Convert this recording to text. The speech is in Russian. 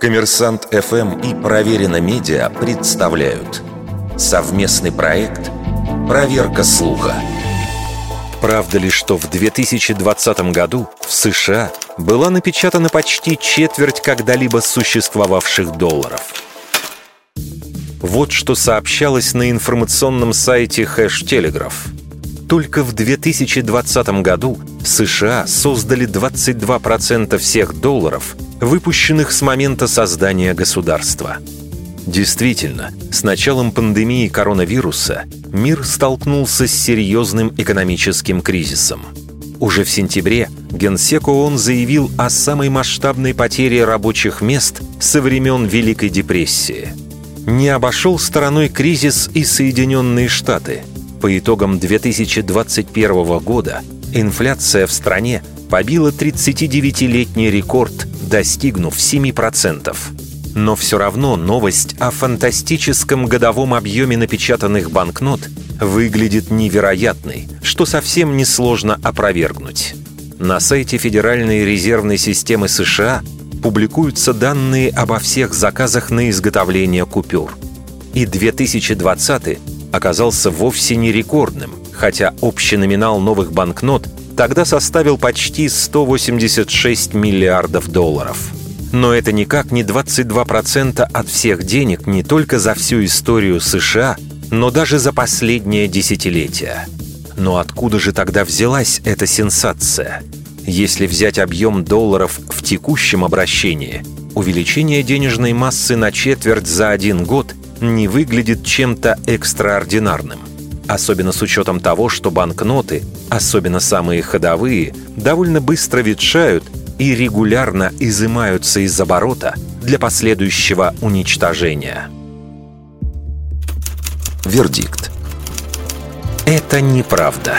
Коммерсант ФМ и Проверено Медиа представляют совместный проект «Проверка слуха». Правда ли, что в 2020 году в США была напечатана почти четверть когда-либо существовавших долларов? Вот что сообщалось на информационном сайте Хэш Телеграф. Только в 2020 году в США создали 22% всех долларов, выпущенных с момента создания государства. Действительно, с началом пандемии коронавируса мир столкнулся с серьезным экономическим кризисом. Уже в сентябре Генсек ООН заявил о самой масштабной потере рабочих мест со времен Великой депрессии. Не обошел стороной кризис и Соединенные Штаты. По итогам 2021 года инфляция в стране побила 39-летний рекорд, достигнув 7%. Но все равно новость о фантастическом годовом объеме напечатанных банкнот выглядит невероятной, что совсем несложно опровергнуть. На сайте Федеральной резервной системы США публикуются данные обо всех заказах на изготовление купюр. И 2020 оказался вовсе не рекордным, хотя общий номинал новых банкнот тогда составил почти 186 миллиардов долларов. Но это никак не 22% от всех денег не только за всю историю США, но даже за последнее десятилетие. Но откуда же тогда взялась эта сенсация? Если взять объем долларов в текущем обращении, увеличение денежной массы на четверть за один год не выглядит чем-то экстраординарным – Особенно с учетом того, что банкноты, особенно самые ходовые, довольно быстро ветшают и регулярно изымаются из оборота для последующего уничтожения. Вердикт. Это неправда.